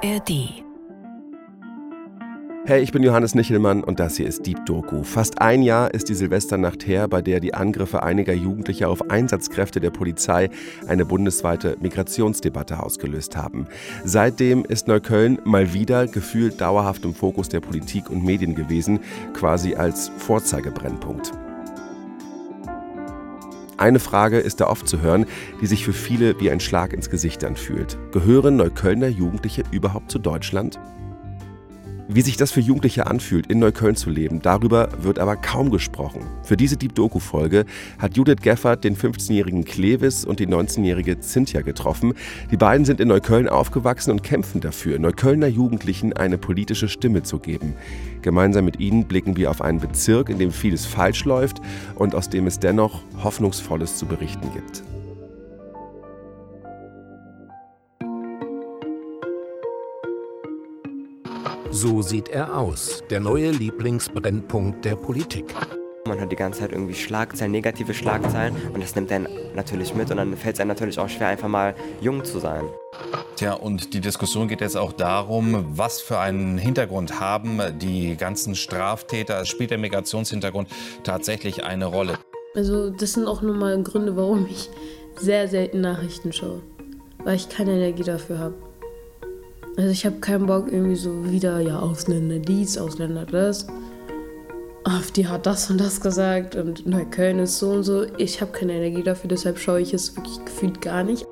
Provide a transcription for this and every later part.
ARD Hey, ich bin Johannes Nichelmann und das hier ist Deep Doku. Fast ein Jahr ist die Silvesternacht her, bei der die Angriffe einiger Jugendlicher auf Einsatzkräfte der Polizei eine bundesweite Migrationsdebatte ausgelöst haben. Seitdem ist Neukölln mal wieder gefühlt dauerhaft im Fokus der Politik und Medien gewesen, quasi als Vorzeigebrennpunkt. Eine Frage ist da oft zu hören, die sich für viele wie ein Schlag ins Gesicht anfühlt. Gehören Neuköllner Jugendliche überhaupt zu Deutschland? Wie sich das für Jugendliche anfühlt, in Neukölln zu leben, darüber wird aber kaum gesprochen. Für diese Deep Doku-Folge hat Judith Geffert den 15-jährigen Klewis und die 19-jährige Cynthia getroffen. Die beiden sind in Neukölln aufgewachsen und kämpfen dafür, Neuköllner Jugendlichen eine politische Stimme zu geben. Gemeinsam mit ihnen blicken wir auf einen Bezirk, in dem vieles falsch läuft und aus dem es dennoch Hoffnungsvolles zu berichten gibt. So sieht er aus, der neue Lieblingsbrennpunkt der Politik. Man hört die ganze Zeit irgendwie Schlagzeilen, negative Schlagzeilen und das nimmt einen natürlich mit und dann fällt es einem natürlich auch schwer, einfach mal jung zu sein. Tja, und die Diskussion geht jetzt auch darum, was für einen Hintergrund haben die ganzen Straftäter. Spielt der Migrationshintergrund tatsächlich eine Rolle? Also das sind auch nur mal Gründe, warum ich sehr selten Nachrichten schaue, weil ich keine Energie dafür habe. Also ich habe keinen Bock irgendwie so wieder, ja, Ausländer dies, Ausländer das. AfD hat das und das gesagt und Neukölln ist so und so. Ich habe keine Energie dafür, deshalb schaue ich es wirklich gefühlt gar nicht.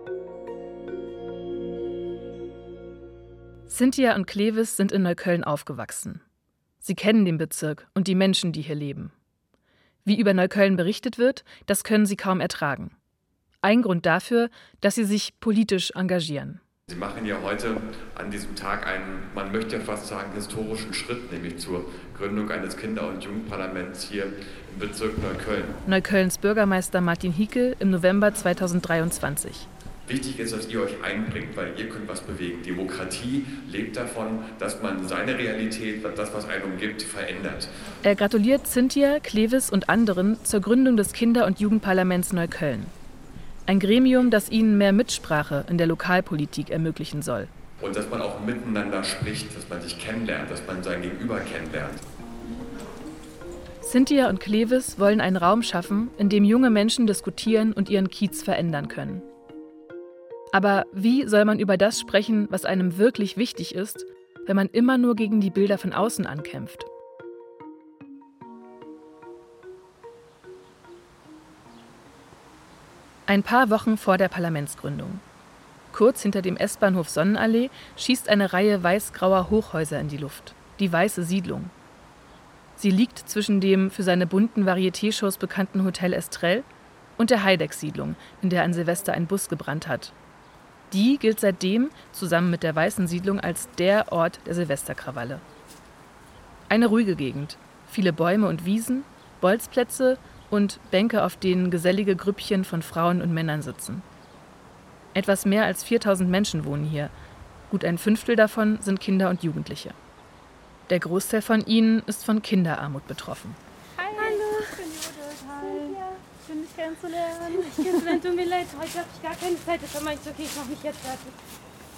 Cynthia und Klewis sind in Neukölln aufgewachsen. Sie kennen den Bezirk und die Menschen, die hier leben. Wie über Neukölln berichtet wird, das können sie kaum ertragen. Ein Grund dafür, dass sie sich politisch engagieren. Sie machen ja heute an diesem Tag einen, man möchte ja fast sagen, historischen Schritt, nämlich zur Gründung eines Kinder- und Jugendparlaments hier im Bezirk Neukölln. Neuköllns Bürgermeister Martin Hickel im November 2023. Wichtig ist, dass ihr euch einbringt, weil ihr könnt was bewegen. Demokratie lebt davon, dass man seine Realität, das, was einen umgibt, verändert. Er gratuliert Cynthia, Klewis und anderen zur Gründung des Kinder- und Jugendparlaments Neukölln. Ein Gremium, das ihnen mehr Mitsprache in der Lokalpolitik ermöglichen soll. Und dass man auch miteinander spricht, dass man sich kennenlernt, dass man sein Gegenüber kennenlernt. Cynthia und Klewis wollen einen Raum schaffen, in dem junge Menschen diskutieren und ihren Kiez verändern können. Aber wie soll man über das sprechen, was einem wirklich wichtig ist, wenn man immer nur gegen die Bilder von außen ankämpft? Ein paar Wochen vor der Parlamentsgründung. Kurz hinter dem S-Bahnhof Sonnenallee schießt eine Reihe weiß-grauer Hochhäuser in die Luft. Die Weiße Siedlung. Sie liegt zwischen dem für seine bunten Varieté-Shows bekannten Hotel Estrell und der Heideck-Siedlung, in der an Silvester ein Bus gebrannt hat. Die gilt seitdem zusammen mit der Weißen Siedlung als der Ort der Silvesterkrawalle. Eine ruhige Gegend, viele Bäume und Wiesen, Bolzplätze und Bänke, auf denen gesellige Grüppchen von Frauen und Männern sitzen. Etwas mehr als 4000 Menschen wohnen hier. Gut ein Fünftel davon sind Kinder und Jugendliche. Der Großteil von ihnen ist von Kinderarmut betroffen. Hi. Hallo. Ich bin Judith. Hi. Schön, dich kennenzulernen. Ich kennenzulernen. Tut mir leid, heute habe ich gar keine Zeit. Meinte ich, okay, ich mache mich jetzt fertig.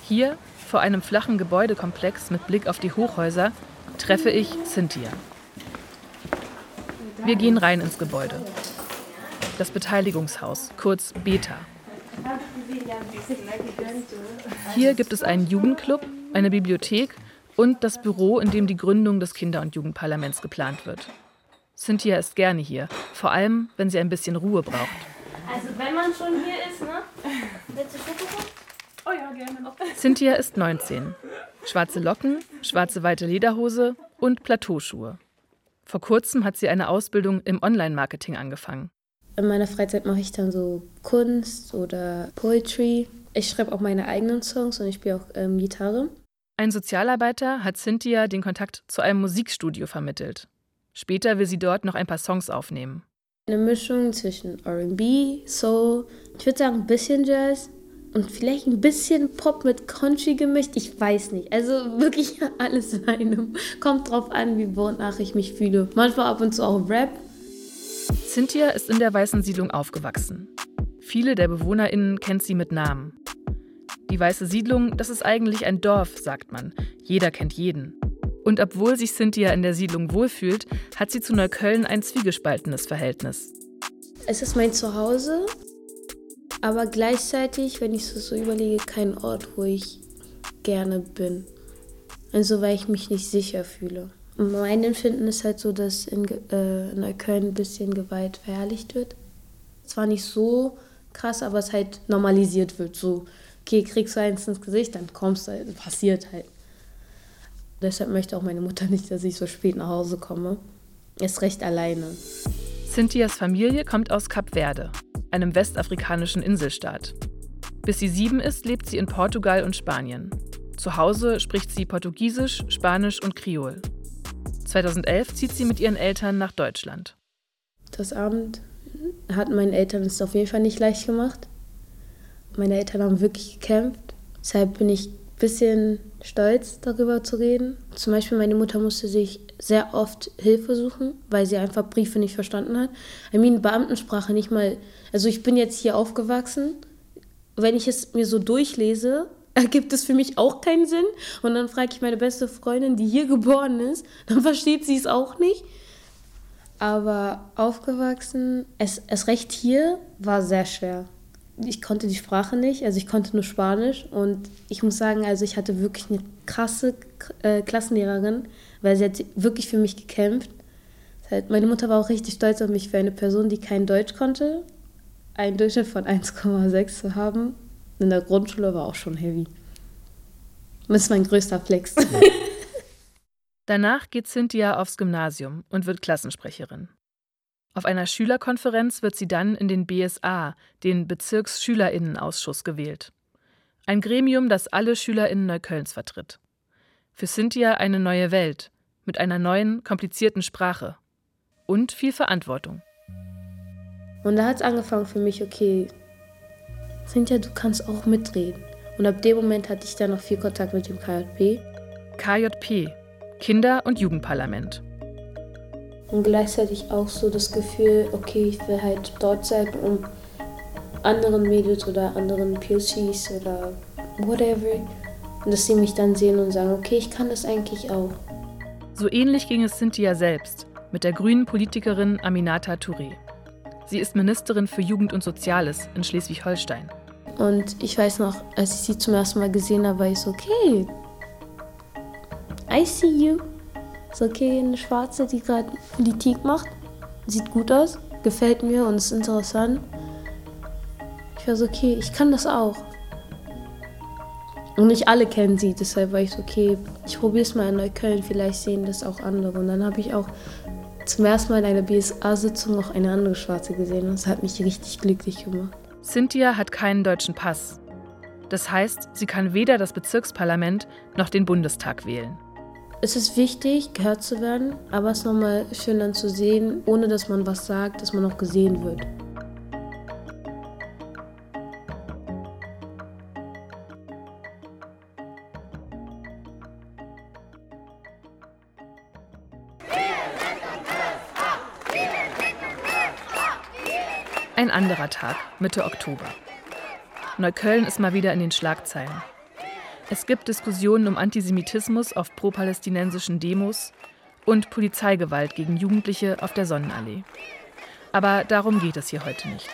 Hier, vor einem flachen Gebäudekomplex mit Blick auf die Hochhäuser, treffe ich Cynthia. Wir gehen rein ins Gebäude. Das Beteiligungshaus, kurz Beta. Hier gibt es einen Jugendclub, eine Bibliothek und das Büro, in dem die Gründung des Kinder- und Jugendparlaments geplant wird. Cynthia ist gerne hier, vor allem, wenn sie ein bisschen Ruhe braucht. Also wenn man schon hier ist, ne? Willst du Schokolade? Oh ja, gerne. Cynthia ist 19. Schwarze Locken, schwarze weite Lederhose und Plateauschuhe. Vor kurzem hat sie eine Ausbildung im Online-Marketing angefangen. In meiner Freizeit mache ich dann so Kunst oder Poetry. Ich schreibe auch meine eigenen Songs und ich spiele auch ähm, Gitarre. Ein Sozialarbeiter hat Cynthia den Kontakt zu einem Musikstudio vermittelt. Später will sie dort noch ein paar Songs aufnehmen. Eine Mischung zwischen RB, Soul, ich würde sagen ein bisschen Jazz und vielleicht ein bisschen Pop mit Country gemischt. Ich weiß nicht. Also wirklich alles in einem. Kommt drauf an, wie wonach ich mich fühle. Manchmal ab und zu auch Rap. Cynthia ist in der Weißen Siedlung aufgewachsen. Viele der BewohnerInnen kennt sie mit Namen. Die Weiße Siedlung, das ist eigentlich ein Dorf, sagt man. Jeder kennt jeden. Und obwohl sich Cynthia in der Siedlung wohlfühlt, hat sie zu Neukölln ein zwiegespaltenes Verhältnis. Es ist mein Zuhause, aber gleichzeitig, wenn ich es so überlege, kein Ort, wo ich gerne bin. Also weil ich mich nicht sicher fühle. Mein Empfinden ist halt so, dass in äh, Neukölln ein bisschen Gewalt verherrlicht wird. Zwar nicht so krass, aber es halt normalisiert wird. So, okay, kriegst du eins ins Gesicht, dann kommst du, halt, passiert halt. Deshalb möchte auch meine Mutter nicht, dass ich so spät nach Hause komme. Ist recht alleine. Cynthias Familie kommt aus Kap Verde, einem westafrikanischen Inselstaat. Bis sie sieben ist, lebt sie in Portugal und Spanien. Zu Hause spricht sie Portugiesisch, Spanisch und Kriol. 2011 zieht sie mit ihren Eltern nach Deutschland. Das Abend hat meinen Eltern es auf jeden Fall nicht leicht gemacht. Meine Eltern haben wirklich gekämpft. Deshalb bin ich ein bisschen stolz, darüber zu reden. Zum Beispiel meine Mutter musste sich sehr oft Hilfe suchen, weil sie einfach Briefe nicht verstanden hat. I mean, Beamtensprache nicht mal. Also ich bin jetzt hier aufgewachsen. Wenn ich es mir so durchlese, ergibt es für mich auch keinen Sinn. Und dann frage ich meine beste Freundin, die hier geboren ist, dann versteht sie es auch nicht. Aber aufgewachsen, es, es recht hier, war sehr schwer. Ich konnte die Sprache nicht, also ich konnte nur Spanisch. Und ich muss sagen, also ich hatte wirklich eine krasse äh, Klassenlehrerin, weil sie hat wirklich für mich gekämpft. Meine Mutter war auch richtig stolz auf mich für eine Person, die kein Deutsch konnte, einen Durchschnitt von 1,6 zu haben in der Grundschule war auch schon heavy. Das ist mein größter Flex. Danach geht Cynthia aufs Gymnasium und wird Klassensprecherin. Auf einer Schülerkonferenz wird sie dann in den BSA, den Bezirksschülerinnenausschuss, gewählt. Ein Gremium, das alle Schülerinnen Neuköllns vertritt. Für Cynthia eine neue Welt mit einer neuen, komplizierten Sprache und viel Verantwortung. Und da hat es angefangen für mich, okay, Cynthia, du kannst auch mitreden. Und ab dem Moment hatte ich dann noch viel Kontakt mit dem KJP. KJP, Kinder- und Jugendparlament. Und gleichzeitig auch so das Gefühl, okay, ich will halt dort sein, um anderen Mädels oder anderen POCs oder whatever, und dass sie mich dann sehen und sagen, okay, ich kann das eigentlich auch. So ähnlich ging es Cynthia selbst mit der grünen Politikerin Aminata Touré. Sie ist Ministerin für Jugend und Soziales in Schleswig-Holstein. Und ich weiß noch, als ich sie zum ersten Mal gesehen habe, war ich so, okay, I see you. Ist okay, eine Schwarze, die gerade Politik macht. Sieht gut aus, gefällt mir und ist interessant. Ich war so, okay, ich kann das auch. Und nicht alle kennen sie, deshalb war ich so, okay, ich probiere es mal in Neukölln, vielleicht sehen das auch andere. Und dann habe ich auch zum ersten Mal in einer BSA-Sitzung noch eine andere Schwarze gesehen und das hat mich richtig glücklich gemacht. Cynthia hat keinen deutschen Pass. Das heißt, sie kann weder das Bezirksparlament noch den Bundestag wählen. Es ist wichtig, gehört zu werden, aber es ist nochmal schön dann zu sehen, ohne dass man was sagt, dass man auch gesehen wird. Ein anderer Tag, Mitte Oktober. Neukölln ist mal wieder in den Schlagzeilen. Es gibt Diskussionen um Antisemitismus auf pro-palästinensischen Demos und Polizeigewalt gegen Jugendliche auf der Sonnenallee. Aber darum geht es hier heute nicht.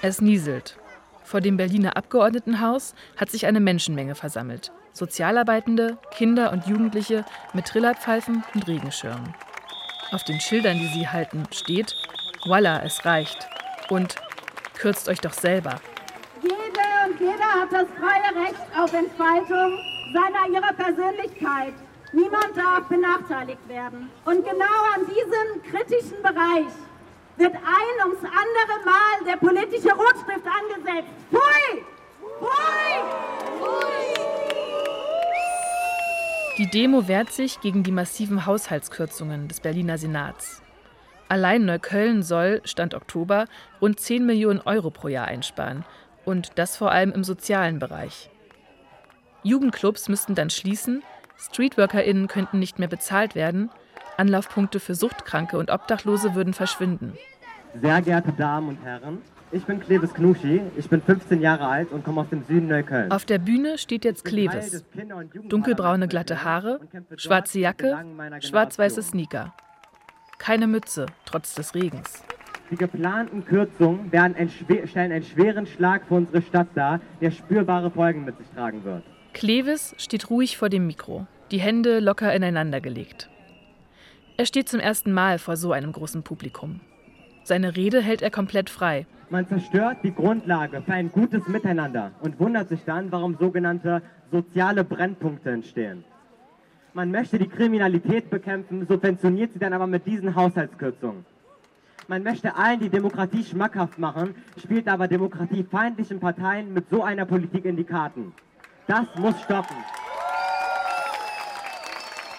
Es nieselt. Vor dem Berliner Abgeordnetenhaus hat sich eine Menschenmenge versammelt. Sozialarbeitende, Kinder und Jugendliche mit Trillerpfeifen und Regenschirmen. Auf den Schildern, die sie halten, steht: Voila, es reicht. Und kürzt euch doch selber. Jeder hat das freie Recht auf Entfaltung seiner ihrer Persönlichkeit. Niemand darf benachteiligt werden. Und genau an diesem kritischen Bereich wird ein ums andere Mal der politische Rotstift angesetzt. Pfui! Pfui! Pfui! Die Demo wehrt sich gegen die massiven Haushaltskürzungen des Berliner Senats. Allein Neukölln soll, Stand Oktober, rund 10 Millionen Euro pro Jahr einsparen. Und das vor allem im sozialen Bereich. Jugendclubs müssten dann schließen, StreetworkerInnen könnten nicht mehr bezahlt werden, Anlaufpunkte für Suchtkranke und Obdachlose würden verschwinden. Sehr geehrte Damen und Herren, ich bin Klebes Knuschi, ich bin 15 Jahre alt und komme aus dem Süden Neukölln. Auf der Bühne steht jetzt Klewes. Dunkelbraune glatte Haare, schwarze Jacke, schwarz-weiße Sneaker. Keine Mütze, trotz des Regens. Die geplanten Kürzungen werden ein stellen einen schweren Schlag für unsere Stadt dar, der spürbare Folgen mit sich tragen wird. Klewes steht ruhig vor dem Mikro, die Hände locker ineinander gelegt. Er steht zum ersten Mal vor so einem großen Publikum. Seine Rede hält er komplett frei. Man zerstört die Grundlage für ein gutes Miteinander und wundert sich dann, warum sogenannte soziale Brennpunkte entstehen. Man möchte die Kriminalität bekämpfen, subventioniert sie dann aber mit diesen Haushaltskürzungen. Man möchte allen die Demokratie schmackhaft machen, spielt aber demokratiefeindlichen Parteien mit so einer Politik in die Karten. Das muss stoppen.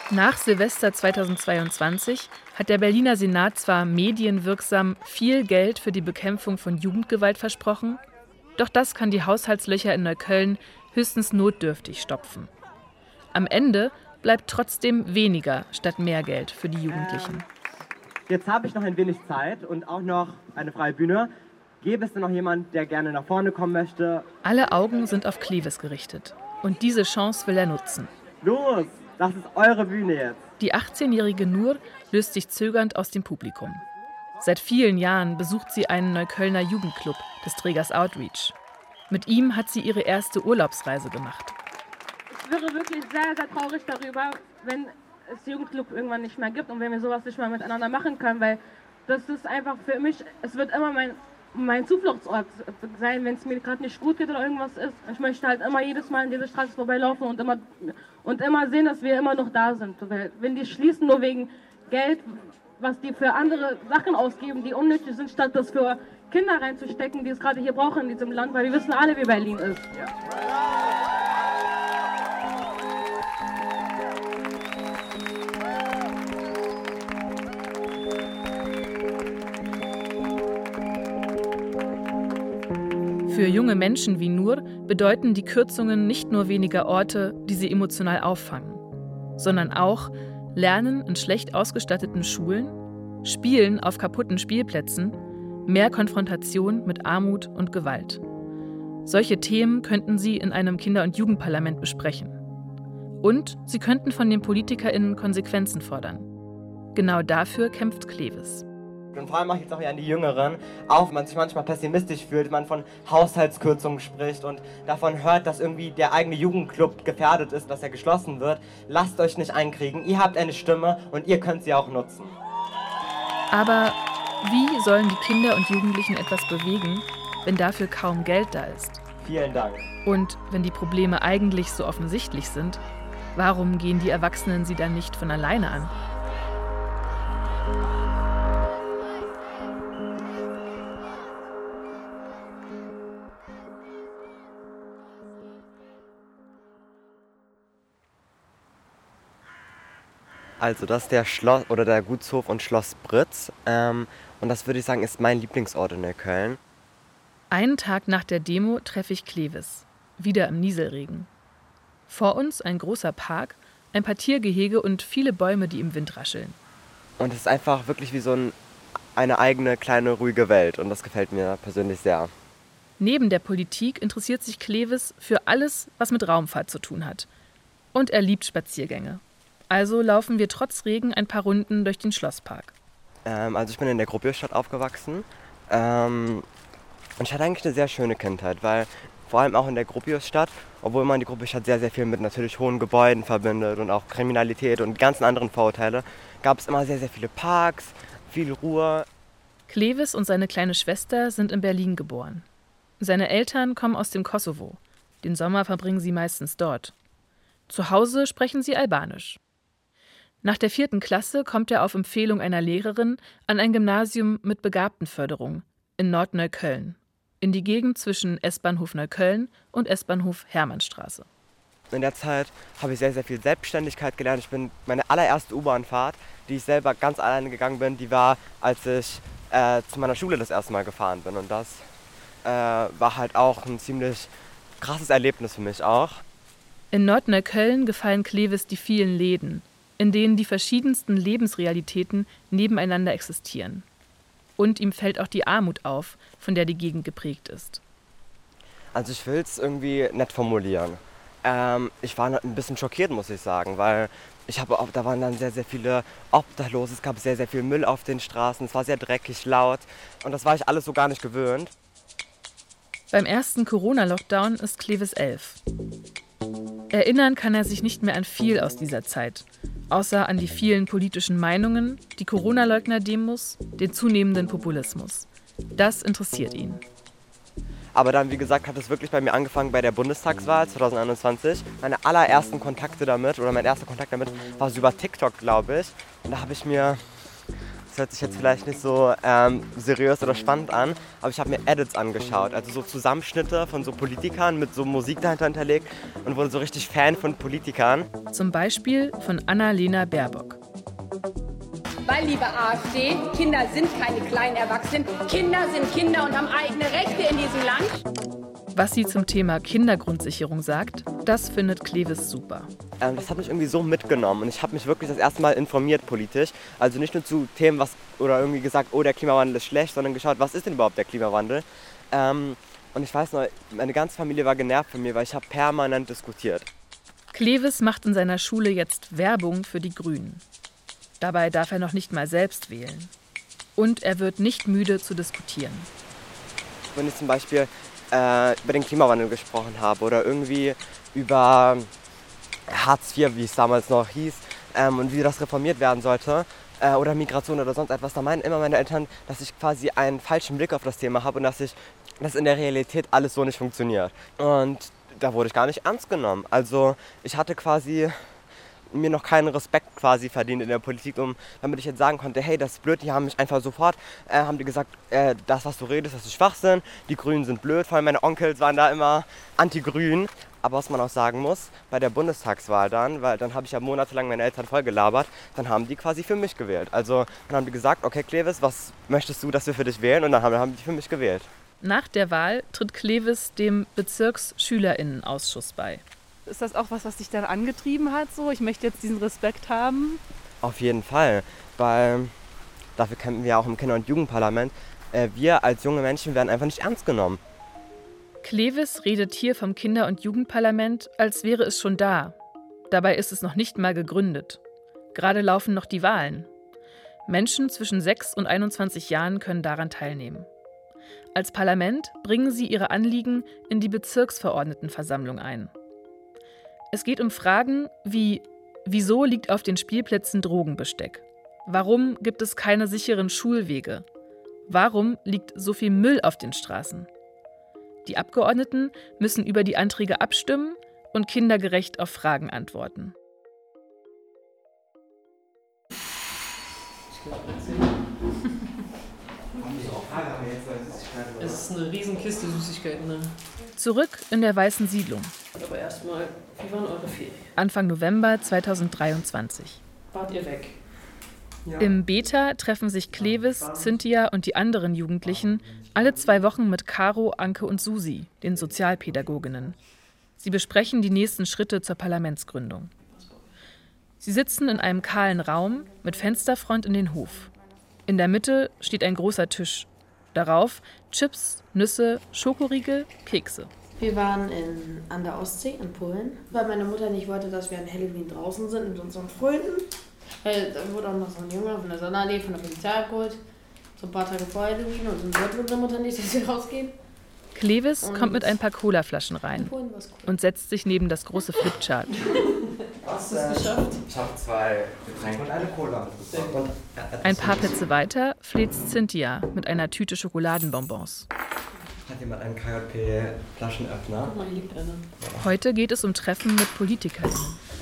Nach Silvester 2022 hat der Berliner Senat zwar medienwirksam viel Geld für die Bekämpfung von Jugendgewalt versprochen, doch das kann die Haushaltslöcher in Neukölln höchstens notdürftig stopfen. Am Ende bleibt trotzdem weniger statt mehr Geld für die Jugendlichen. Jetzt habe ich noch ein wenig Zeit und auch noch eine freie Bühne. Gäbe es denn noch jemand, der gerne nach vorne kommen möchte? Alle Augen sind auf Klewes gerichtet. Und diese Chance will er nutzen. Los, das ist eure Bühne jetzt. Die 18-jährige Nur löst sich zögernd aus dem Publikum. Seit vielen Jahren besucht sie einen Neuköllner Jugendclub des Trägers Outreach. Mit ihm hat sie ihre erste Urlaubsreise gemacht. Ich wäre wirklich sehr, sehr traurig darüber, wenn es Jugendclub irgendwann nicht mehr gibt und wenn wir sowas nicht mehr miteinander machen können, weil das ist einfach für mich, es wird immer mein, mein Zufluchtsort sein, wenn es mir gerade nicht gut geht oder irgendwas ist. Ich möchte halt immer jedes Mal an diese Straße vorbeilaufen und immer, und immer sehen, dass wir immer noch da sind. Wenn die schließen nur wegen Geld, was die für andere Sachen ausgeben, die unnötig sind, statt das für Kinder reinzustecken, die es gerade hier brauchen in diesem Land, weil wir wissen alle, wie Berlin ist. Ja. Für junge Menschen wie Nur bedeuten die Kürzungen nicht nur weniger Orte, die sie emotional auffangen, sondern auch Lernen in schlecht ausgestatteten Schulen, Spielen auf kaputten Spielplätzen, mehr Konfrontation mit Armut und Gewalt. Solche Themen könnten Sie in einem Kinder- und Jugendparlament besprechen. Und Sie könnten von den PolitikerInnen Konsequenzen fordern. Genau dafür kämpft Klewes. Und vor allem auch jetzt auch an die Jüngeren, auch wenn man sich manchmal pessimistisch fühlt, man von Haushaltskürzungen spricht und davon hört, dass irgendwie der eigene Jugendclub gefährdet ist, dass er geschlossen wird. Lasst euch nicht einkriegen. Ihr habt eine Stimme und ihr könnt sie auch nutzen. Aber wie sollen die Kinder und Jugendlichen etwas bewegen, wenn dafür kaum Geld da ist? Vielen Dank. Und wenn die Probleme eigentlich so offensichtlich sind, warum gehen die Erwachsenen sie dann nicht von alleine an? Also das ist der Schloss oder der Gutshof und Schloss Britz. Ähm, und das würde ich sagen, ist mein Lieblingsort in Neukölln. Einen Tag nach der Demo treffe ich Klewes, wieder im Nieselregen. Vor uns ein großer Park, ein paar Tiergehege und viele Bäume, die im Wind rascheln. Und es ist einfach wirklich wie so ein, eine eigene kleine ruhige Welt und das gefällt mir persönlich sehr. Neben der Politik interessiert sich Klewes für alles, was mit Raumfahrt zu tun hat. Und er liebt Spaziergänge. Also laufen wir trotz Regen ein paar Runden durch den Schlosspark. Ähm, also ich bin in der Gropiusstadt aufgewachsen. Ähm, und ich hatte eigentlich eine sehr schöne Kindheit, weil vor allem auch in der Gropiusstadt, obwohl man die Gropiusstadt sehr, sehr viel mit natürlich hohen Gebäuden verbindet und auch Kriminalität und ganzen anderen Vorurteile, gab es immer sehr, sehr viele Parks, viel Ruhe. Klewes und seine kleine Schwester sind in Berlin geboren. Seine Eltern kommen aus dem Kosovo. Den Sommer verbringen sie meistens dort. Zu Hause sprechen sie Albanisch. Nach der vierten Klasse kommt er auf Empfehlung einer Lehrerin an ein Gymnasium mit Begabtenförderung in Nordneukölln, in die Gegend zwischen S-Bahnhof Neukölln und S-Bahnhof Hermannstraße. In der Zeit habe ich sehr, sehr viel Selbstständigkeit gelernt. Ich bin meine allererste U-Bahn-Fahrt, die ich selber ganz alleine gegangen bin, die war, als ich äh, zu meiner Schule das erste Mal gefahren bin. Und das äh, war halt auch ein ziemlich krasses Erlebnis für mich auch. In Nordneukölln gefallen Klewes die vielen Läden, in denen die verschiedensten Lebensrealitäten nebeneinander existieren. Und ihm fällt auch die Armut auf, von der die Gegend geprägt ist. Also ich will es irgendwie nett formulieren. Ähm, ich war ein bisschen schockiert, muss ich sagen, weil ich habe da waren dann sehr, sehr viele Obdachlose, es gab sehr, sehr viel Müll auf den Straßen, es war sehr dreckig, laut und das war ich alles so gar nicht gewöhnt. Beim ersten Corona-Lockdown ist Clevis elf. Erinnern kann er sich nicht mehr an viel aus dieser Zeit, außer an die vielen politischen Meinungen, die Corona-Leugner-Demos, den zunehmenden Populismus. Das interessiert ihn. Aber dann, wie gesagt, hat es wirklich bei mir angefangen bei der Bundestagswahl 2021. Meine allerersten Kontakte damit, oder mein erster Kontakt damit, war so über TikTok, glaube ich. Und da habe ich mir hört sich jetzt vielleicht nicht so ähm, seriös oder spannend an, aber ich habe mir Edits angeschaut, also so Zusammenschnitte von so Politikern mit so Musik dahinter hinterlegt und wurde so richtig Fan von Politikern. Zum Beispiel von Annalena Baerbock. Weil, liebe AfD, Kinder sind keine kleinen Erwachsenen. Kinder sind Kinder und haben eigene Rechte in diesem Land. Was sie zum Thema Kindergrundsicherung sagt, das findet Clevis super. Ähm, das hat mich irgendwie so mitgenommen und ich habe mich wirklich das erste Mal informiert politisch. Also nicht nur zu Themen, was oder irgendwie gesagt, oh der Klimawandel ist schlecht, sondern geschaut, was ist denn überhaupt der Klimawandel? Ähm, und ich weiß noch, meine ganze Familie war genervt von mir, weil ich habe permanent diskutiert. Clevis macht in seiner Schule jetzt Werbung für die Grünen. Dabei darf er noch nicht mal selbst wählen. Und er wird nicht müde zu diskutieren. Wenn ich zum Beispiel äh, über den Klimawandel gesprochen habe oder irgendwie über Hartz IV, wie es damals noch hieß, ähm, und wie das reformiert werden sollte, äh, oder Migration oder sonst etwas, da meinen immer meine Eltern, dass ich quasi einen falschen Blick auf das Thema habe und dass ich, dass in der Realität alles so nicht funktioniert. Und da wurde ich gar nicht ernst genommen. Also ich hatte quasi mir noch keinen Respekt quasi verdient in der Politik, um, damit ich jetzt sagen konnte, hey, das ist blöd, die haben mich einfach sofort, äh, haben die gesagt, äh, das, was du redest, das ist Schwachsinn, die Grünen sind blöd, vor allem meine Onkels waren da immer anti-grün. Aber was man auch sagen muss, bei der Bundestagswahl dann, weil dann habe ich ja monatelang meine Eltern voll gelabert, dann haben die quasi für mich gewählt. Also dann haben die gesagt, okay Clevis, was möchtest du, dass wir für dich wählen? Und dann haben, haben die für mich gewählt. Nach der Wahl tritt Clevis dem Bezirksschülerinnenausschuss bei. Ist das auch was, was dich dann angetrieben hat? So, ich möchte jetzt diesen Respekt haben? Auf jeden Fall, weil dafür kämpfen wir auch im Kinder- und Jugendparlament. Äh, wir als junge Menschen werden einfach nicht ernst genommen. Clevis redet hier vom Kinder- und Jugendparlament, als wäre es schon da. Dabei ist es noch nicht mal gegründet. Gerade laufen noch die Wahlen. Menschen zwischen 6 und 21 Jahren können daran teilnehmen. Als Parlament bringen sie ihre Anliegen in die Bezirksverordnetenversammlung ein. Es geht um Fragen wie, wieso liegt auf den Spielplätzen Drogenbesteck? Warum gibt es keine sicheren Schulwege? Warum liegt so viel Müll auf den Straßen? Die Abgeordneten müssen über die Anträge abstimmen und kindergerecht auf Fragen antworten. Es ist eine Riesenkiste Süßigkeiten. Ne? Zurück in der Weißen Siedlung. Aber erstmal, wie waren eure Ferien? Anfang November 2023. Wart ihr weg? Ja. Im Beta treffen sich Clevis, Cynthia und die anderen Jugendlichen alle zwei Wochen mit Caro, Anke und Susi, den Sozialpädagoginnen. Sie besprechen die nächsten Schritte zur Parlamentsgründung. Sie sitzen in einem kahlen Raum mit Fensterfront in den Hof. In der Mitte steht ein großer Tisch. Darauf Chips, Nüsse, Schokoriegel, Kekse. Wir waren in, an der Ostsee in Polen, weil meine Mutter nicht wollte, dass wir an Halloween draußen sind mit unseren Freunden. Weil da wurde auch noch so ein Junge von der Sonnenallee von der Polizei abgeholt. So ein paar Tage vor Halloween und dann wollte unsere Mutter nicht, dass wir rausgehen. Clevis und kommt mit ein paar Colaflaschen rein cool. und setzt sich neben das große Flipchart. Hast du es geschafft? Ich habe zwei Getränke und eine Cola. Ein paar Plätze weiter fleht Cynthia mit einer Tüte Schokoladenbonbons. Hat jemand einen KJP-Flaschenöffner? Mal, hier liegt einer. Heute geht es um Treffen mit Politikern.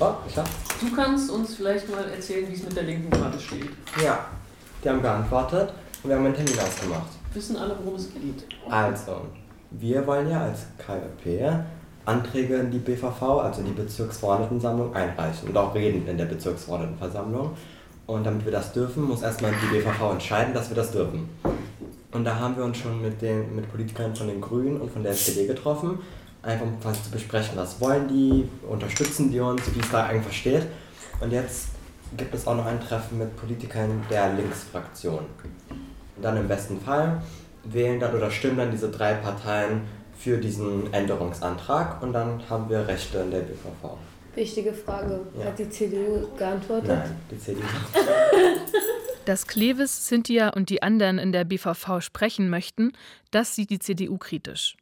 Oh, ich hab. Du kannst uns vielleicht mal erzählen, wie es mit der linken Karte steht. Ja, die haben geantwortet und wir haben einen Termin ausgemacht. Wissen alle, worum es geht? Also, wir wollen ja als KJP Anträge in die BVV, also die Bezirksverordnetensammlung, einreichen und auch reden in der Bezirksverordnetenversammlung. Und damit wir das dürfen, muss erstmal die BVV entscheiden, dass wir das dürfen. Und da haben wir uns schon mit, den, mit Politikern von den Grünen und von der SPD getroffen, einfach um quasi zu besprechen, was wollen die, unterstützen die uns, wie es da einfach steht. Und jetzt gibt es auch noch ein Treffen mit Politikern der Linksfraktion. Und dann im besten Fall wählen dann oder stimmen dann diese drei Parteien für diesen Änderungsantrag und dann haben wir Rechte in der BVV. Wichtige Frage. Ja. Hat die CDU geantwortet? Nein, die CDU. Dass Klewes, Cynthia und die anderen in der BVV sprechen möchten, das sieht die CDU kritisch.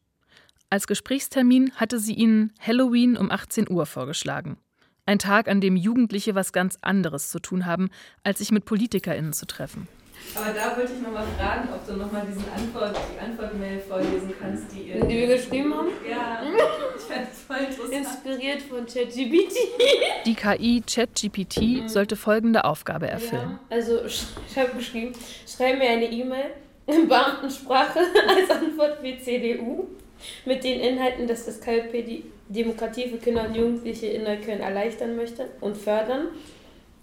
Als Gesprächstermin hatte sie ihnen Halloween um 18 Uhr vorgeschlagen. Ein Tag, an dem Jugendliche was ganz anderes zu tun haben, als sich mit PolitikerInnen zu treffen. Aber da wollte ich nochmal fragen, ob du nochmal diesen Antwort, die Antwortmail vorlesen kannst, die ihr. Die wir geschrieben haben? Ja, ich fand das voll interessant. Inspiriert von ChatGPT. Die KI ChatGPT sollte folgende Aufgabe erfüllen. Ja, also ich habe geschrieben, schreib mir eine E-Mail in Beamtensprache als Antwort für CDU mit den Inhalten, dass das KJP die Demokratie für Kinder und Jugendliche in Neukölln erleichtern möchte und fördern.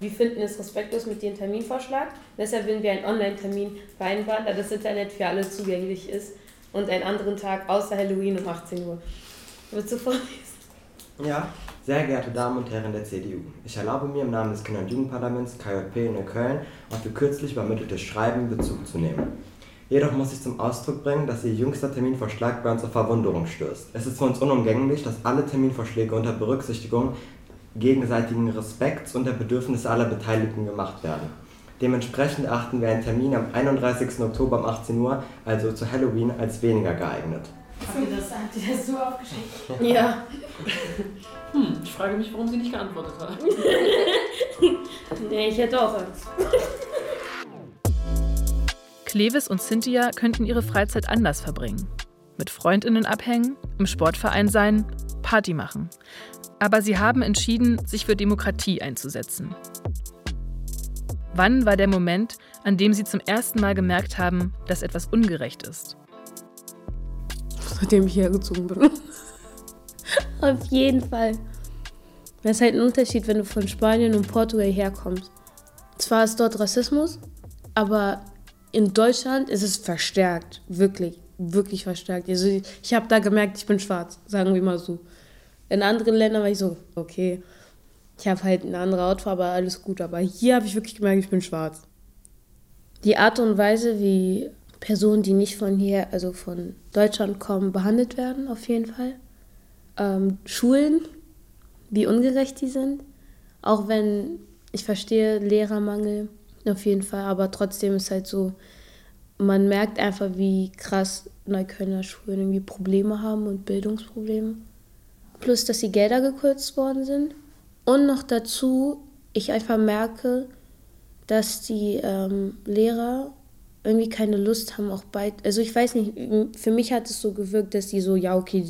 Wir finden es respektlos mit dem Terminvorschlag. Deshalb würden wir einen Online-Termin vereinbaren, da das Internet für alle zugänglich ist und einen anderen Tag außer Halloween um 18 Uhr. Willst du vorlesen? Ja, sehr geehrte Damen und Herren der CDU, ich erlaube mir im Namen des Kinder- und Jugendparlaments KJP in Neukölln auf Ihr kürzlich übermitteltes Schreiben Bezug zu nehmen. Jedoch muss ich zum Ausdruck bringen, dass Ihr jüngster Terminvorschlag bei uns auf Verwunderung stößt. Es ist für uns unumgänglich, dass alle Terminvorschläge unter Berücksichtigung gegenseitigen Respekts und der Bedürfnisse aller Beteiligten gemacht werden. Dementsprechend erachten wir einen Termin am 31. Oktober um 18 Uhr, also zu Halloween, als weniger geeignet. Habt ihr das, habt ihr das so aufgeschickt? Ja. Hm, ich frage mich, warum sie nicht geantwortet hat. nee, ich hätte auch Angst. Klewes und Cynthia könnten ihre Freizeit anders verbringen. Mit Freundinnen abhängen, im Sportverein sein, Party machen. Aber sie haben entschieden, sich für Demokratie einzusetzen. Wann war der Moment, an dem sie zum ersten Mal gemerkt haben, dass etwas ungerecht ist? Seitdem ich hergezogen bin. Auf jeden Fall. Das ist halt ein Unterschied, wenn du von Spanien und Portugal herkommst. Zwar ist dort Rassismus, aber in Deutschland ist es verstärkt. Wirklich, wirklich verstärkt. Also ich, ich habe da gemerkt, ich bin schwarz, sagen wir mal so. In anderen Ländern war ich so, okay, ich habe halt eine andere Hautfarbe, alles gut. Aber hier habe ich wirklich gemerkt, ich bin schwarz. Die Art und Weise, wie Personen, die nicht von hier, also von Deutschland kommen, behandelt werden, auf jeden Fall. Ähm, Schulen, wie ungerecht die sind. Auch wenn ich verstehe Lehrermangel, auf jeden Fall, aber trotzdem ist halt so, man merkt einfach, wie krass Neuköllner Schulen irgendwie Probleme haben und Bildungsprobleme. Plus, dass die Gelder gekürzt worden sind. Und noch dazu, ich einfach merke, dass die ähm, Lehrer irgendwie keine Lust haben, auch bei. Also ich weiß nicht, für mich hat es so gewirkt, dass die so, ja, okay,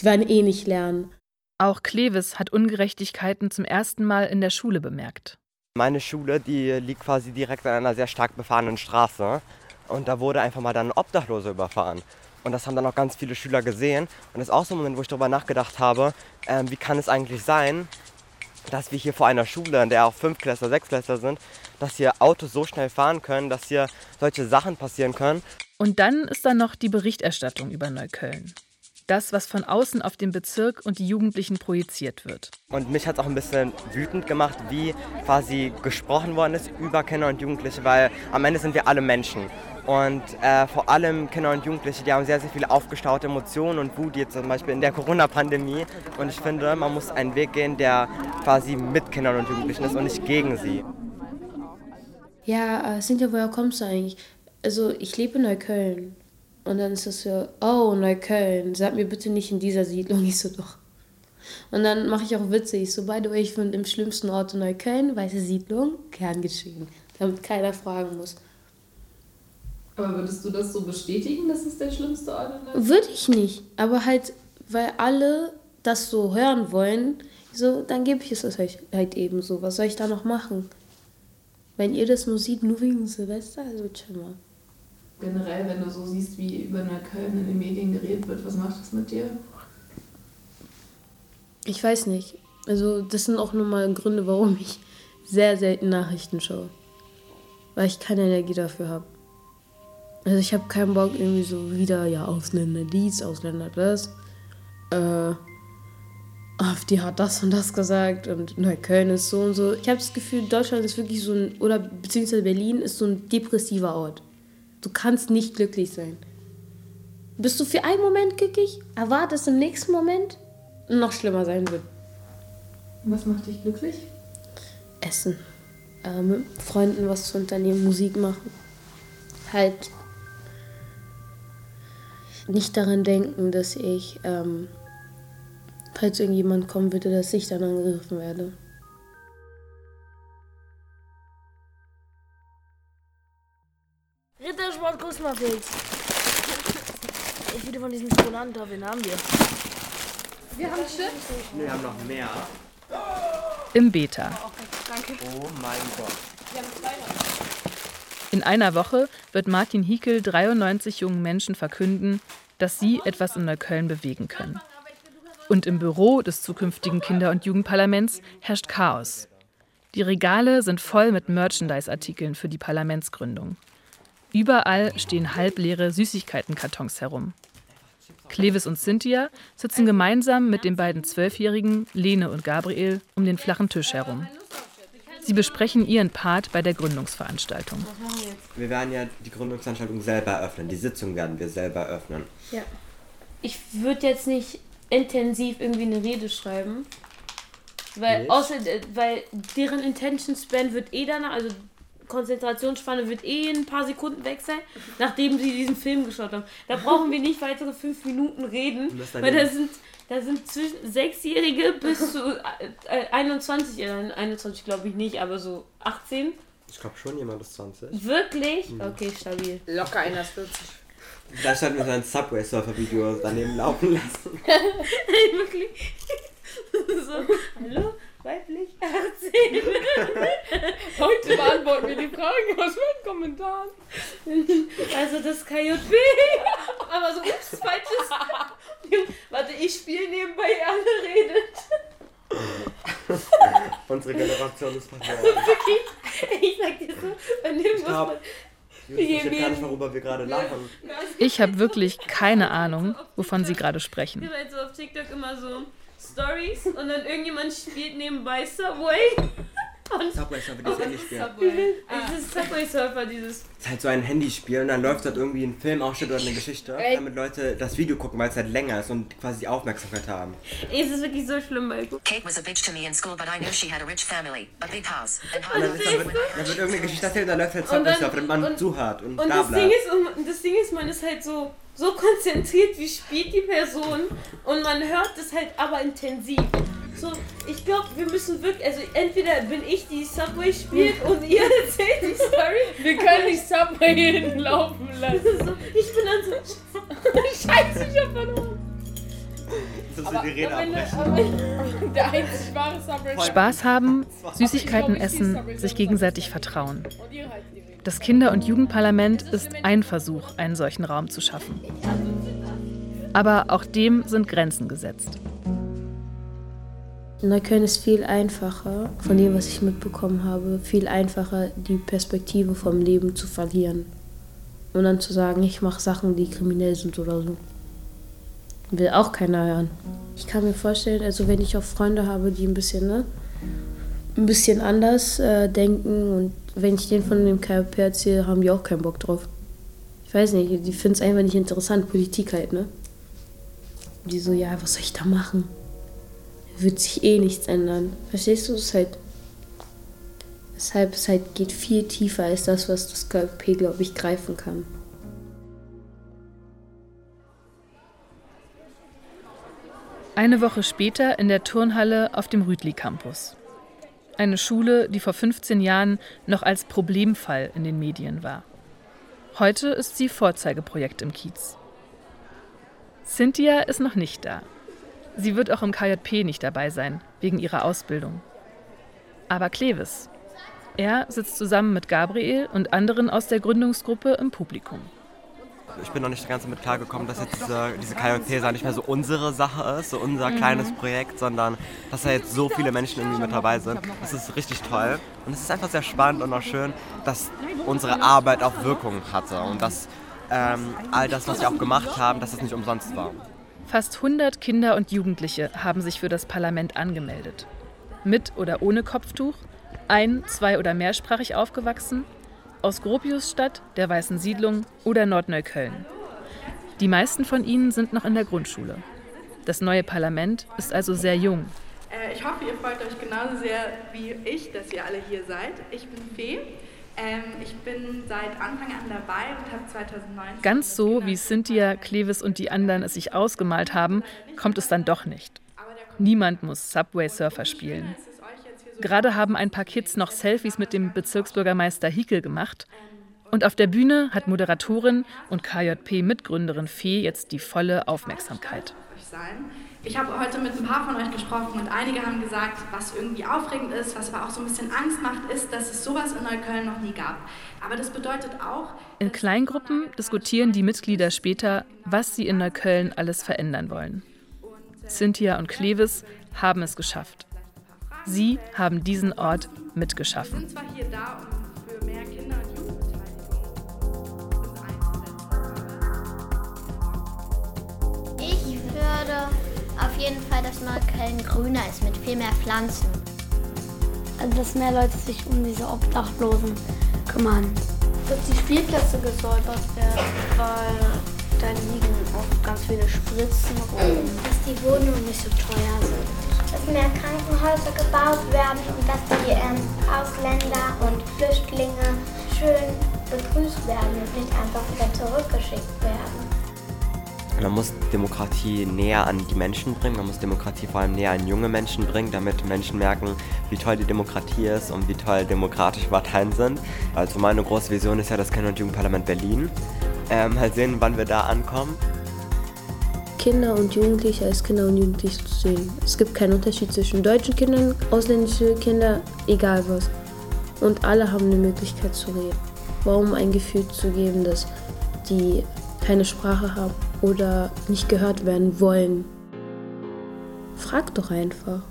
die werden eh nicht lernen. Auch Klewes hat Ungerechtigkeiten zum ersten Mal in der Schule bemerkt. Meine Schule, die liegt quasi direkt an einer sehr stark befahrenen Straße. Und da wurde einfach mal dann ein Obdachloser überfahren. Und das haben dann auch ganz viele Schüler gesehen. Und das ist auch so ein Moment, wo ich darüber nachgedacht habe, ähm, wie kann es eigentlich sein, dass wir hier vor einer Schule, in der auch Fünftklässler, Sechstklässler sind, dass hier Autos so schnell fahren können, dass hier solche Sachen passieren können. Und dann ist da noch die Berichterstattung über Neukölln. Das, was von außen auf den Bezirk und die Jugendlichen projiziert wird. Und mich hat es auch ein bisschen wütend gemacht, wie quasi gesprochen worden ist über Kinder und Jugendliche, weil am Ende sind wir alle Menschen. Und äh, vor allem Kinder und Jugendliche, die haben sehr, sehr viele aufgestaute Emotionen und Wut, jetzt zum Beispiel in der Corona-Pandemie. Und ich finde, man muss einen Weg gehen, der quasi mit Kindern und Jugendlichen ist und nicht gegen sie. Ja, äh, Cynthia, woher kommst du eigentlich? Also, ich lebe in Neukölln. Und dann ist es so, oh, Neukölln, sag mir bitte nicht in dieser Siedlung. Ich so, doch. Und dann mache ich auch Witze. Ich so, by the way, ich bin im schlimmsten Ort in Neukölln, weiße Siedlung, gern geschehen. Damit keiner fragen muss. Aber würdest du das so bestätigen, dass es der schlimmste Ort in Neukölln Würde ich nicht. Aber halt, weil alle das so hören wollen, so, dann gebe ich es euch halt eben so. Was soll ich da noch machen? Wenn ihr das nur seht, nur wegen Silvester, also chill mal. Generell, wenn du so siehst, wie über Neukölln in den Medien geredet wird, was macht das mit dir? Ich weiß nicht. Also, das sind auch nochmal Gründe, warum ich sehr selten Nachrichten schaue. Weil ich keine Energie dafür habe. Also, ich habe keinen Bock, irgendwie so wieder, ja, Ausländer dies, Ausländer das. Äh, AfD hat das und das gesagt und Neukölln ist so und so. Ich habe das Gefühl, Deutschland ist wirklich so ein, oder beziehungsweise Berlin ist so ein depressiver Ort. Du kannst nicht glücklich sein. Bist du für einen Moment glücklich, erwartest im nächsten Moment noch schlimmer sein wird. Was macht dich glücklich? Essen. Äh, mit Freunden was zu unternehmen, Musik machen. Halt nicht daran denken, dass ich, ähm, falls irgendjemand kommen würde, dass ich dann angegriffen werde. Rittersport Kusmafels. Ich wieder von diesem Tonanta, wen haben wir? Wir haben Stift. Wir haben noch mehr. Im Beta. Danke. Oh mein Gott. In einer Woche wird Martin Hiekel 93 jungen Menschen verkünden, dass sie etwas in Neukölln bewegen können. Und im Büro des zukünftigen Kinder- und Jugendparlaments herrscht Chaos. Die Regale sind voll mit Merchandise-Artikeln für die Parlamentsgründung. Überall stehen halbleere Süßigkeitenkartons herum. Clevis und Cynthia sitzen gemeinsam mit den beiden Zwölfjährigen, Lene und Gabriel, um den flachen Tisch herum. Sie besprechen ihren Part bei der Gründungsveranstaltung. Wir werden ja die Gründungsveranstaltung selber eröffnen. Die Sitzung werden wir selber eröffnen. Ja. Ich würde jetzt nicht intensiv irgendwie eine Rede schreiben. Weil, Nicht? außer, äh, weil deren Intention Span wird eh danach, also Konzentrationsspanne wird eh in ein paar Sekunden weg sein, nachdem sie diesen Film geschaut haben. Da brauchen wir nicht weitere fünf Minuten reden, dann weil da sind, da sind zwischen Sechsjährige bis zu äh, äh, 21, äh, 21 glaube ich nicht, aber so 18. Ich glaube schon, jemand ist 20. Wirklich? Mhm. Okay, stabil. Locker einer ist 40. Da sollten wir so ein Subway-Surfer-Video daneben laufen lassen. Wirklich? so, hallo, weiblich, 18. Heute beantworten wir die Fragen aus meinen Kommentaren. Also das KJP. Aber so, ups, falsches. Warte, ich spiele nebenbei, ihr alle redet. Unsere Generation ist verloren. Wirklich, ich sag dir so, wenn Ich irgendwas glaube, mal- ich verstehe gar nicht, worüber wir gerade lachen. Ich habe wirklich keine Ahnung, wovon sie gerade sprechen. Ich halt so auf TikTok immer so Stories und dann irgendjemand spielt nebenbei Subway. Und Subway Surfer, dieses Handyspiel. Subway. Dieses Subway Surfer, dieses. Es ist halt so ein Handyspiel und dann läuft dort irgendwie ein Filmausschnitt oder eine Geschichte, Ey. damit Leute das Video gucken, weil es halt länger ist und quasi die Aufmerksamkeit haben. Ey, es ist wirklich so schlimm, weil. Kate was a bitch to me in school, but I knew she had a rich family, a big house, and Und dann, ist, dann, wird, dann wird irgendeine Geschichte erzählt und dann läuft halt Und Subway Surfer, damit man und- zuhört und, Und bla das bla. Ding, ist, und das Ding ist, man ist halt so, so konzentriert, wie spielt die Person und man hört es halt aber intensiv. So, ich glaube, wir müssen wirklich, also entweder bin ich die Subway spielt und ihr erzählt die Story. Wir können nicht Subway hinten laufen lassen. So, ich bin dann so, scheiße, ich hab verloren. Das ist die Rede Der einzig wahre Subway. Spaß haben, Süßigkeiten essen, sich gegenseitig vertrauen. Das Kinder- und Jugendparlament ist ein Versuch, einen solchen Raum zu schaffen. Aber auch dem sind Grenzen gesetzt. Neukölln ist viel einfacher, von dem, was ich mitbekommen habe, viel einfacher, die Perspektive vom Leben zu verlieren. Und dann zu sagen, ich mache Sachen, die kriminell sind oder so. Will auch keiner hören. Ich kann mir vorstellen, also wenn ich auch Freunde habe, die ein bisschen, ne, ein bisschen anders äh, denken und wenn ich denen von dem KP erzähle, haben die auch keinen Bock drauf. Ich weiß nicht, die finden es einfach nicht interessant, Politik halt, ne? Die so, ja, was soll ich da machen? wird sich eh nichts ändern. Verstehst du? Es ist halt. Deshalb es halt geht viel tiefer als das, was das KP, glaube ich, greifen kann. Eine Woche später in der Turnhalle auf dem Rütli-Campus. Eine Schule, die vor 15 Jahren noch als Problemfall in den Medien war. Heute ist sie Vorzeigeprojekt im Kiez. Cynthia ist noch nicht da. Sie wird auch im KJP nicht dabei sein, wegen ihrer Ausbildung. Aber Clevis. Er sitzt zusammen mit Gabriel und anderen aus der Gründungsgruppe im Publikum. Ich bin noch nicht ganz damit klargekommen, dass jetzt diese, diese KJP nicht mehr so unsere Sache ist, so unser Mhm. kleines Projekt, sondern dass da jetzt so viele Menschen irgendwie mit dabei sind. Das ist richtig toll. Und es ist einfach sehr spannend und auch schön, dass unsere Arbeit auch Wirkung hatte und dass ähm, all das, was wir auch gemacht haben, dass es nicht umsonst war. Fast 100 Kinder und Jugendliche haben sich für das Parlament angemeldet. Mit oder ohne Kopftuch, ein-, zwei- oder mehrsprachig aufgewachsen, aus Gropiusstadt, der Weißen Siedlung oder Nordneukölln. Die meisten von ihnen sind noch in der Grundschule. Das neue Parlament ist also sehr jung. Äh, ich hoffe, ihr freut euch genauso sehr wie ich, dass ihr alle hier seid. Ich bin Fee. Ähm, ich bin seit Anfang an dabei und habe 2019. Ganz so, wie Cynthia, Clevis und die anderen es sich ausgemalt haben, kommt es dann doch nicht. Niemand muss Subway Surfer spielen. Gerade haben ein paar Kids noch Selfies mit dem Bezirksbürgermeister Hickel gemacht. Und auf der Bühne hat Moderatorin und KJP-Mitgründerin Fee jetzt die volle Aufmerksamkeit. Ich habe heute mit ein paar von euch gesprochen und einige haben gesagt, was irgendwie aufregend ist, was aber auch so ein bisschen Angst macht, ist, dass es sowas in Neukölln noch nie gab. Aber das bedeutet auch. In Kleingruppen diskutieren die Mitglieder später, was sie in Neukölln alles verändern wollen. Cynthia und Clevis haben es geschafft. Sie haben diesen Ort mitgeschaffen. Wir sind zwar hier da, um für mehr Kinder und Ich würde auf jeden Fall, dass Neukölln grüner ist mit viel mehr Pflanzen. Also, dass mehr Leute sich um diese Obdachlosen kümmern. Dass die Spielplätze gesäubert werden, weil da liegen auch ganz viele Spritzen rum. Dass die Wohnungen nicht so teuer sind. Dass mehr Krankenhäuser gebaut werden und dass die ähm, Ausländer und Flüchtlinge schön begrüßt werden und nicht einfach wieder zurückgeschickt werden. Man muss Demokratie näher an die Menschen bringen, man muss Demokratie vor allem näher an junge Menschen bringen, damit Menschen merken, wie toll die Demokratie ist und wie toll demokratische Parteien sind. Also meine große Vision ist ja das Kinder- und Jugendparlament Berlin. Ähm, halt sehen, wann wir da ankommen. Kinder und Jugendliche als Kinder und Jugendliche zu sehen. Es gibt keinen Unterschied zwischen deutschen Kindern, ausländischen Kindern, egal was. Und alle haben eine Möglichkeit zu reden. Warum ein Gefühl zu geben, dass die keine Sprache haben oder nicht gehört werden wollen? Frag doch einfach.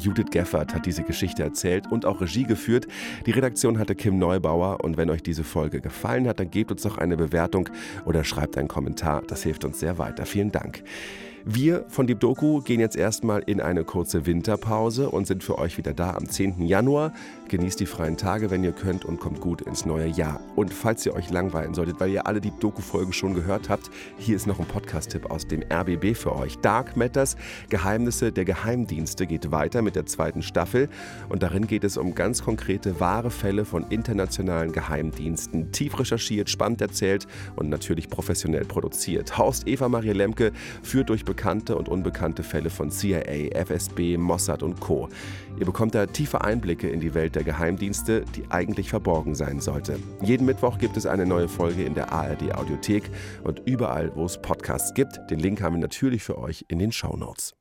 Judith Geffert hat diese Geschichte erzählt und auch Regie geführt. Die Redaktion hatte Kim Neubauer und wenn euch diese Folge gefallen hat, dann gebt uns doch eine Bewertung oder schreibt einen Kommentar. Das hilft uns sehr weiter. Vielen Dank. Wir von Deep Doku gehen jetzt erstmal in eine kurze Winterpause und sind für euch wieder da am 10. Januar. Genießt die freien Tage, wenn ihr könnt und kommt gut ins neue Jahr. Und falls ihr euch langweilen solltet, weil ihr alle Deep Doku-Folgen schon gehört habt, hier ist noch ein Podcast-Tipp aus dem RBB für euch. Dark Matters, Geheimnisse der Geheimdienste geht weiter mit der zweiten Staffel und darin geht es um ganz konkrete, wahre Fälle von internationalen Geheimdiensten. Tief recherchiert, spannend erzählt und natürlich professionell produziert. Horst Eva Maria Lemke führt durch bekannte und unbekannte Fälle von CIA, FSB, Mossad und Co. Ihr bekommt da tiefe Einblicke in die Welt der Geheimdienste, die eigentlich verborgen sein sollte. Jeden Mittwoch gibt es eine neue Folge in der ARD Audiothek und überall, wo es Podcasts gibt. Den Link haben wir natürlich für euch in den Show Notes.